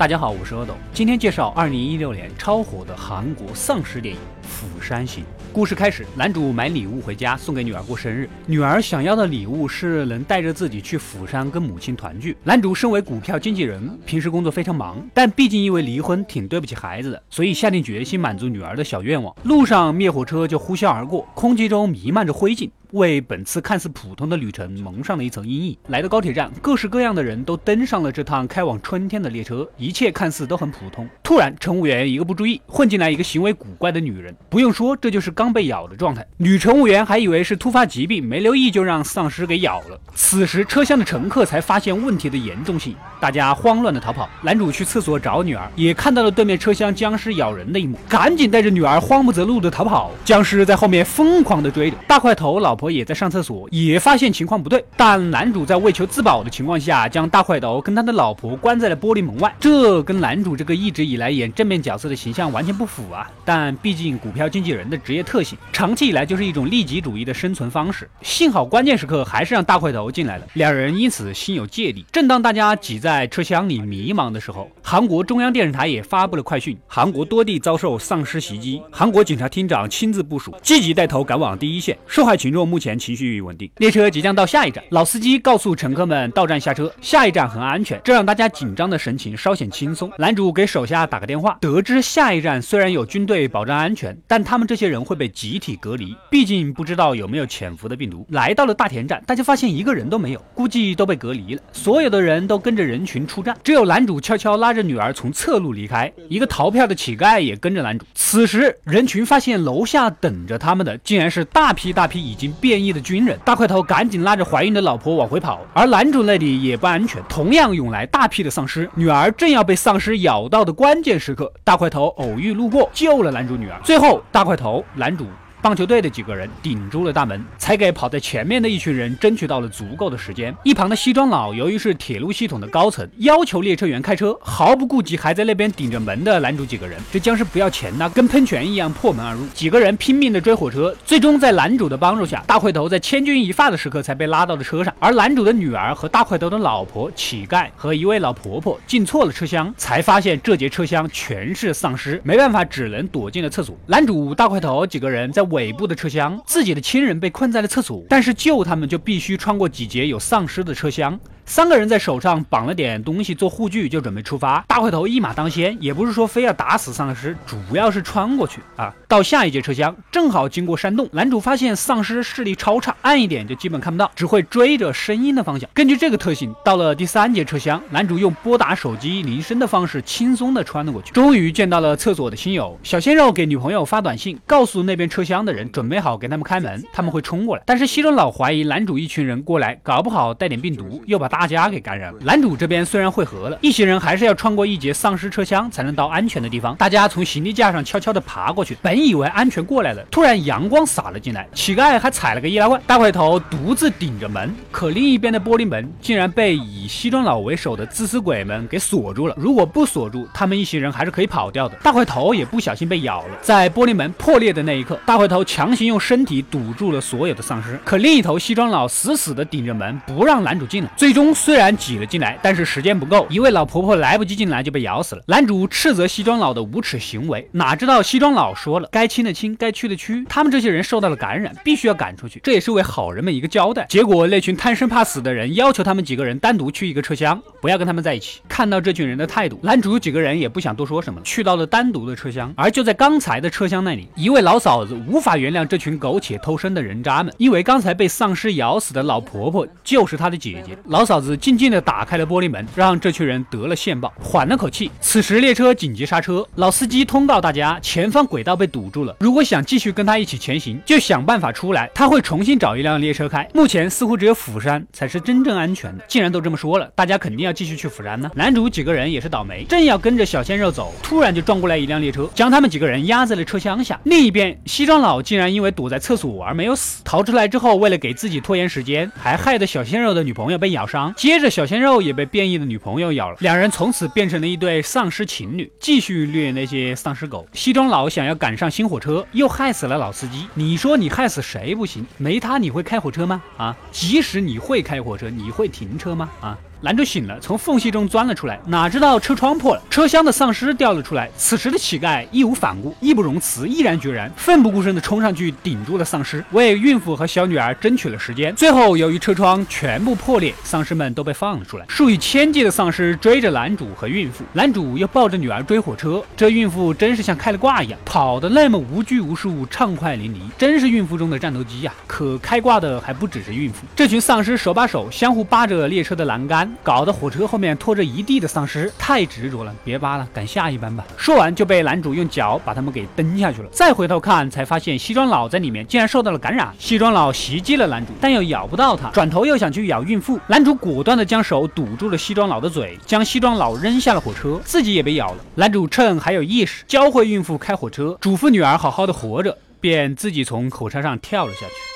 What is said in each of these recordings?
大家好，我是阿斗，今天介绍二零一六年超火的韩国丧尸电影《釜山行》。故事开始，男主买礼物回家送给女儿过生日，女儿想要的礼物是能带着自己去釜山跟母亲团聚。男主身为股票经纪人，平时工作非常忙，但毕竟因为离婚挺对不起孩子的，所以下定决心满足女儿的小愿望。路上灭火车就呼啸而过，空气中弥漫着灰烬。为本次看似普通的旅程蒙上了一层阴影。来到高铁站，各式各样的人都登上了这趟开往春天的列车，一切看似都很普通。突然，乘务员一个不注意，混进来一个行为古怪的女人。不用说，这就是刚被咬的状态。女乘务员还以为是突发疾病，没留意就让丧尸给咬了。此时，车厢的乘客才发现问题的严重性，大家慌乱的逃跑。男主去厕所找女儿，也看到了对面车厢僵尸咬人的一幕，赶紧带着女儿慌不择路的逃跑。僵尸在后面疯狂的追着，大块头老。婆也在上厕所，也发现情况不对，但男主在为求自保的情况下，将大块头跟他的老婆关在了玻璃门外，这跟男主这个一直以来演正面角色的形象完全不符啊！但毕竟股票经纪人的职业特性，长期以来就是一种利己主义的生存方式。幸好关键时刻还是让大块头进来了，两人因此心有芥蒂。正当大家挤在车厢里迷茫的时候，韩国中央电视台也发布了快讯：韩国多地遭受丧尸袭击，韩国警察厅长亲自部署，积极带头赶往第一线，受害群众目前情绪稳定，列车即将到下一站。老司机告诉乘客们到站下车，下一站很安全，这让大家紧张的神情稍显轻松。男主给手下打个电话，得知下一站虽然有军队保障安全，但他们这些人会被集体隔离，毕竟不知道有没有潜伏的病毒。来到了大田站，大家发现一个人都没有，估计都被隔离了。所有的人都跟着人群出站，只有男主悄悄拉着女儿从侧路离开。一个逃票的乞丐也跟着男主。此时人群发现楼下等着他们的竟然是大批大批已经变异的。军人大块头赶紧拉着怀孕的老婆往回跑，而男主那里也不安全，同样涌来大批的丧尸。女儿正要被丧尸咬到的关键时刻，大块头偶遇路过，救了男主女儿。最后，大块头、男主。棒球队的几个人顶住了大门，才给跑在前面的一群人争取到了足够的时间。一旁的西装佬由于是铁路系统的高层，要求列车员开车，毫不顾及还在那边顶着门的男主几个人。这僵尸不要钱呐，跟喷泉一样破门而入。几个人拼命的追火车，最终在男主的帮助下，大块头在千钧一发的时刻才被拉到了车上。而男主的女儿和大块头的老婆乞丐和一位老婆婆进错了车厢，才发现这节车厢全是丧尸，没办法，只能躲进了厕所。男主大块头几个人在。尾部的车厢，自己的亲人被困在了厕所，但是救他们就必须穿过几节有丧尸的车厢。三个人在手上绑了点东西做护具，就准备出发。大块头一马当先，也不是说非要打死丧尸，主要是穿过去啊。到下一节车厢，正好经过山洞。男主发现丧尸视力超差，暗一点就基本看不到，只会追着声音的方向。根据这个特性，到了第三节车厢，男主用拨打手机铃声的方式轻松的穿了过去。终于见到了厕所的亲友，小鲜肉给女朋友发短信，告诉那边车厢的人准备好给他们开门，他们会冲过来。但是西装佬怀疑男主一群人过来，搞不好带点病毒，又把大。家给感染了。男主这边虽然汇合了，一行人还是要穿过一节丧尸车厢才能到安全的地方。大家从行李架上悄悄地爬过去，本以为安全过来了，突然阳光洒了进来，乞丐还踩了个易拉罐。大块头独自顶着门，可另一边的玻璃门竟然被以西装佬为首的自私鬼们给锁住了。如果不锁住，他们一行人还是可以跑掉的。大块头也不小心被咬了，在玻璃门破裂的那一刻，大块头强行用身体堵住了所有的丧尸，可另一头西装佬死死地顶着门，不让男主进来。最终。虽然挤了进来，但是时间不够，一位老婆婆来不及进来就被咬死了。男主斥责西装佬的无耻行为，哪知道西装佬说了，该亲的亲，该去的去，他们这些人受到了感染，必须要赶出去，这也是为好人们一个交代。结果那群贪生怕死的人要求他们几个人单独去一个车厢，不要跟他们在一起。看到这群人的态度，男主几个人也不想多说什么，去到了单独的车厢。而就在刚才的车厢那里，一位老嫂子无法原谅这群苟且偷生的人渣们，因为刚才被丧尸咬死的老婆婆就是她的姐姐。老嫂。子静静地打开了玻璃门，让这群人得了线报，缓了口气。此时列车紧急刹车，老司机通告大家，前方轨道被堵住了。如果想继续跟他一起前行，就想办法出来。他会重新找一辆列车开。目前似乎只有釜山才是真正安全的。既然都这么说了，大家肯定要继续去釜山呢。男主几个人也是倒霉，正要跟着小鲜肉走，突然就撞过来一辆列车，将他们几个人压在了车厢下。另一边，西装佬竟然因为躲在厕所而没有死，逃出来之后，为了给自己拖延时间，还害得小鲜肉的女朋友被咬伤。接着，小鲜肉也被变异的女朋友咬了，两人从此变成了一对丧尸情侣，继续虐那些丧尸狗。西装佬想要赶上新火车，又害死了老司机。你说你害死谁不行？没他你会开火车吗？啊，即使你会开火车，你会停车吗？啊？男主醒了，从缝隙中钻了出来，哪知道车窗破了，车厢的丧尸掉了出来。此时的乞丐义无反顾，义不容辞，毅然决然，奋不顾身地冲上去顶住了丧尸，为孕妇和小女儿争取了时间。最后，由于车窗全部破裂，丧尸们都被放了出来。数以千计的丧尸追着男主和孕妇，男主又抱着女儿追火车。这孕妇真是像开了挂一样，跑得那么无拘无束，畅快淋漓，真是孕妇中的战斗机呀！可开挂的还不只是孕妇，这群丧尸手把手，相互扒着列车的栏杆，搞得火车后面拖着一地的丧尸，太执着了！别扒了，赶下一班吧。说完就被男主用脚把他们给蹬下去了。再回头看，才发现西装佬在里面竟然受到了感染。西装佬袭击了男主，但又咬不到他，转头又想去咬孕妇。男主果断的将手堵住了西装佬的嘴，将西装佬扔下了火车，自己也被咬了。男主趁还有意识，教会孕妇开火车，嘱咐女儿好好的活着，便自己从火车上跳了下去。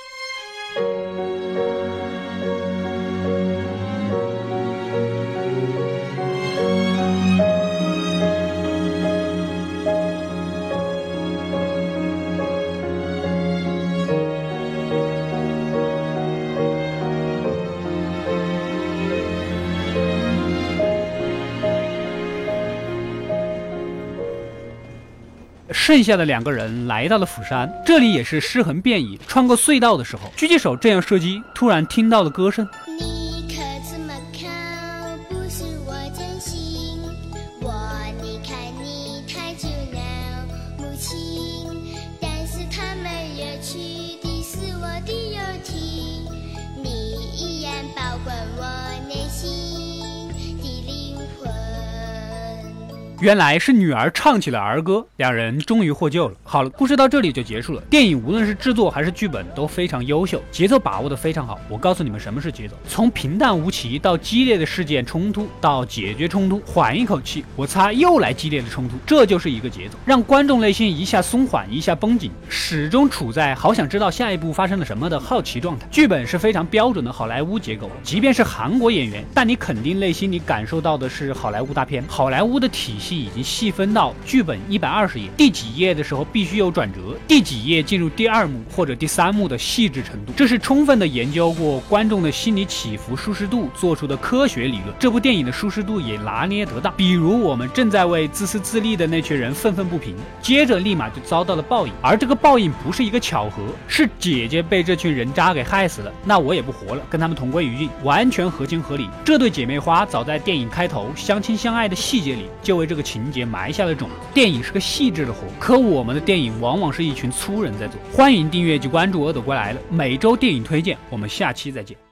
剩下的两个人来到了釜山，这里也是尸横遍野。穿过隧道的时候，狙击手正要射击，突然听到了歌声。原来是女儿唱起了儿歌，两人终于获救了。好了，故事到这里就结束了。电影无论是制作还是剧本都非常优秀，节奏把握的非常好。我告诉你们什么是节奏，从平淡无奇到激烈的事件冲突，到解决冲突，缓一口气，我擦，又来激烈的冲突，这就是一个节奏，让观众内心一下松缓，一下绷紧，始终处在好想知道下一步发生了什么的好奇状态。剧本是非常标准的好莱坞结构，即便是韩国演员，但你肯定内心里感受到的是好莱坞大片，好莱坞的体系。已经细分到剧本一百二十页，第几页的时候必须有转折，第几页进入第二幕或者第三幕的细致程度，这是充分的研究过观众的心理起伏舒适度做出的科学理论。这部电影的舒适度也拿捏得当。比如我们正在为自私自利的那群人愤愤不平，接着立马就遭到了报应，而这个报应不是一个巧合，是姐姐被这群人渣给害死了，那我也不活了，跟他们同归于尽，完全合情合理。这对姐妹花早在电影开头相亲相爱的细节里就为这。这个情节埋下了种子。电影是个细致的活，可我们的电影往往是一群粗人在做。欢迎订阅及关注《恶斗归来了》，每周电影推荐，我们下期再见。